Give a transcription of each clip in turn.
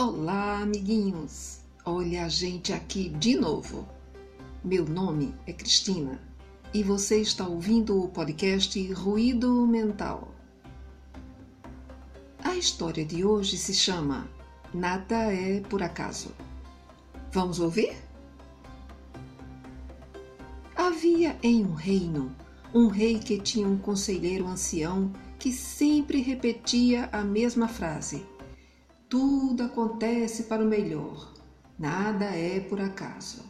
Olá, amiguinhos! Olha a gente aqui de novo. Meu nome é Cristina e você está ouvindo o podcast Ruído Mental. A história de hoje se chama Nada é por acaso. Vamos ouvir? Havia em um reino um rei que tinha um conselheiro ancião que sempre repetia a mesma frase: Tudo acontece para o melhor, nada é por acaso.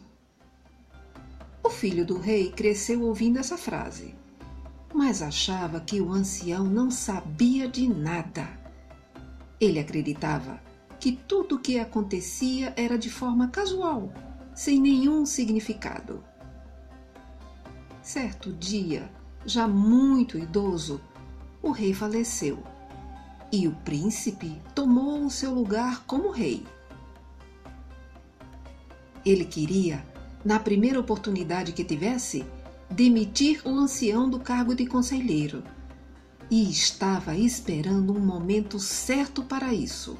O filho do rei cresceu ouvindo essa frase, mas achava que o ancião não sabia de nada. Ele acreditava que tudo o que acontecia era de forma casual, sem nenhum significado. Certo dia, já muito idoso, o rei faleceu e o príncipe tomou o seu lugar como rei. Ele queria, na primeira oportunidade que tivesse, demitir o ancião do cargo de conselheiro e estava esperando um momento certo para isso.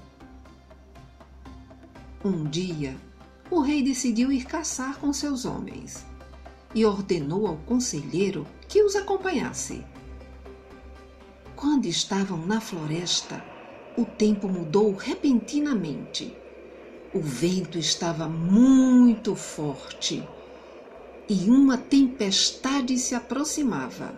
Um dia, o rei decidiu ir caçar com seus homens e ordenou ao conselheiro que os acompanhasse. Quando estavam na floresta, o tempo mudou repentinamente. O vento estava muito forte e uma tempestade se aproximava.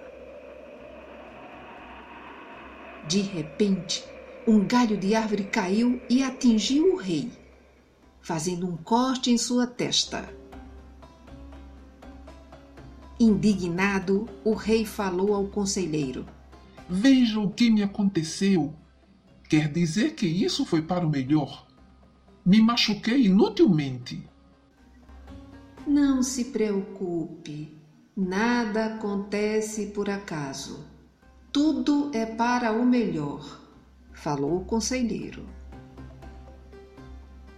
De repente, um galho de árvore caiu e atingiu o rei, fazendo um corte em sua testa. Indignado, o rei falou ao conselheiro: Veja o que me aconteceu. Quer dizer que isso foi para o melhor. Me machuquei inutilmente. Não se preocupe. Nada acontece por acaso. Tudo é para o melhor, falou o conselheiro.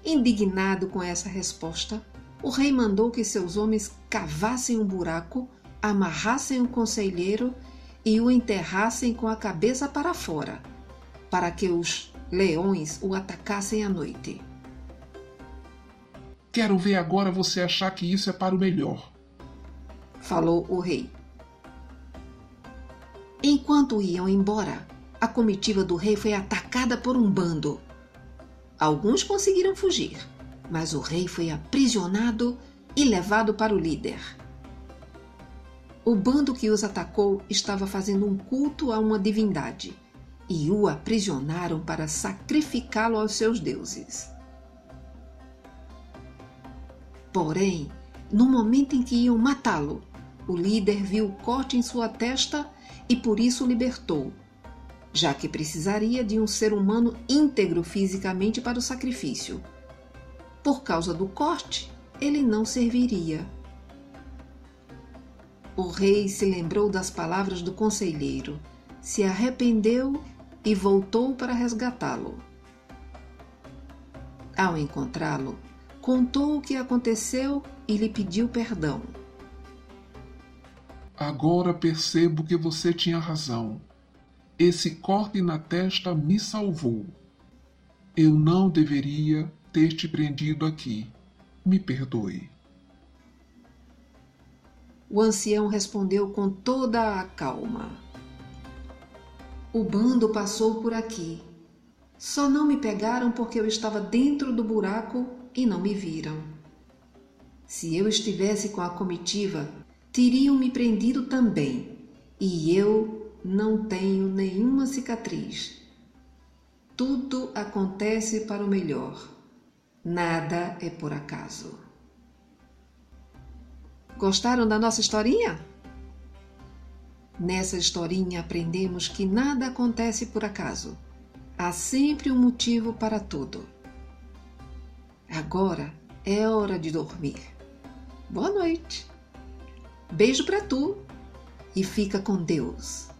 Indignado com essa resposta, o rei mandou que seus homens cavassem um buraco, amarrassem o conselheiro e o enterrassem com a cabeça para fora, para que os leões o atacassem à noite. Quero ver agora você achar que isso é para o melhor, falou o rei. Enquanto iam embora, a comitiva do rei foi atacada por um bando. Alguns conseguiram fugir mas o rei foi aprisionado e levado para o líder. O bando que os atacou estava fazendo um culto a uma divindade e o aprisionaram para sacrificá-lo aos seus deuses. Porém, no momento em que iam matá-lo, o líder viu o corte em sua testa e por isso o libertou, já que precisaria de um ser humano íntegro fisicamente para o sacrifício. Por causa do corte, ele não serviria. O rei se lembrou das palavras do conselheiro, se arrependeu e voltou para resgatá-lo. Ao encontrá-lo, contou o que aconteceu e lhe pediu perdão. Agora percebo que você tinha razão. Esse corte na testa me salvou. Eu não deveria ter te prendido aqui. Me perdoe. O ancião respondeu com toda a calma. O bando passou por aqui. Só não me pegaram porque eu estava dentro do buraco e não me viram. Se eu estivesse com a comitiva, teriam me prendido também, e eu não tenho nenhuma cicatriz. Tudo acontece para o melhor. Nada é por acaso. Gostaram da nossa historinha? Nessa historinha aprendemos que nada acontece por acaso. Há sempre um motivo para tudo. Agora é hora de dormir. Boa noite. Beijo para tu e fica com Deus.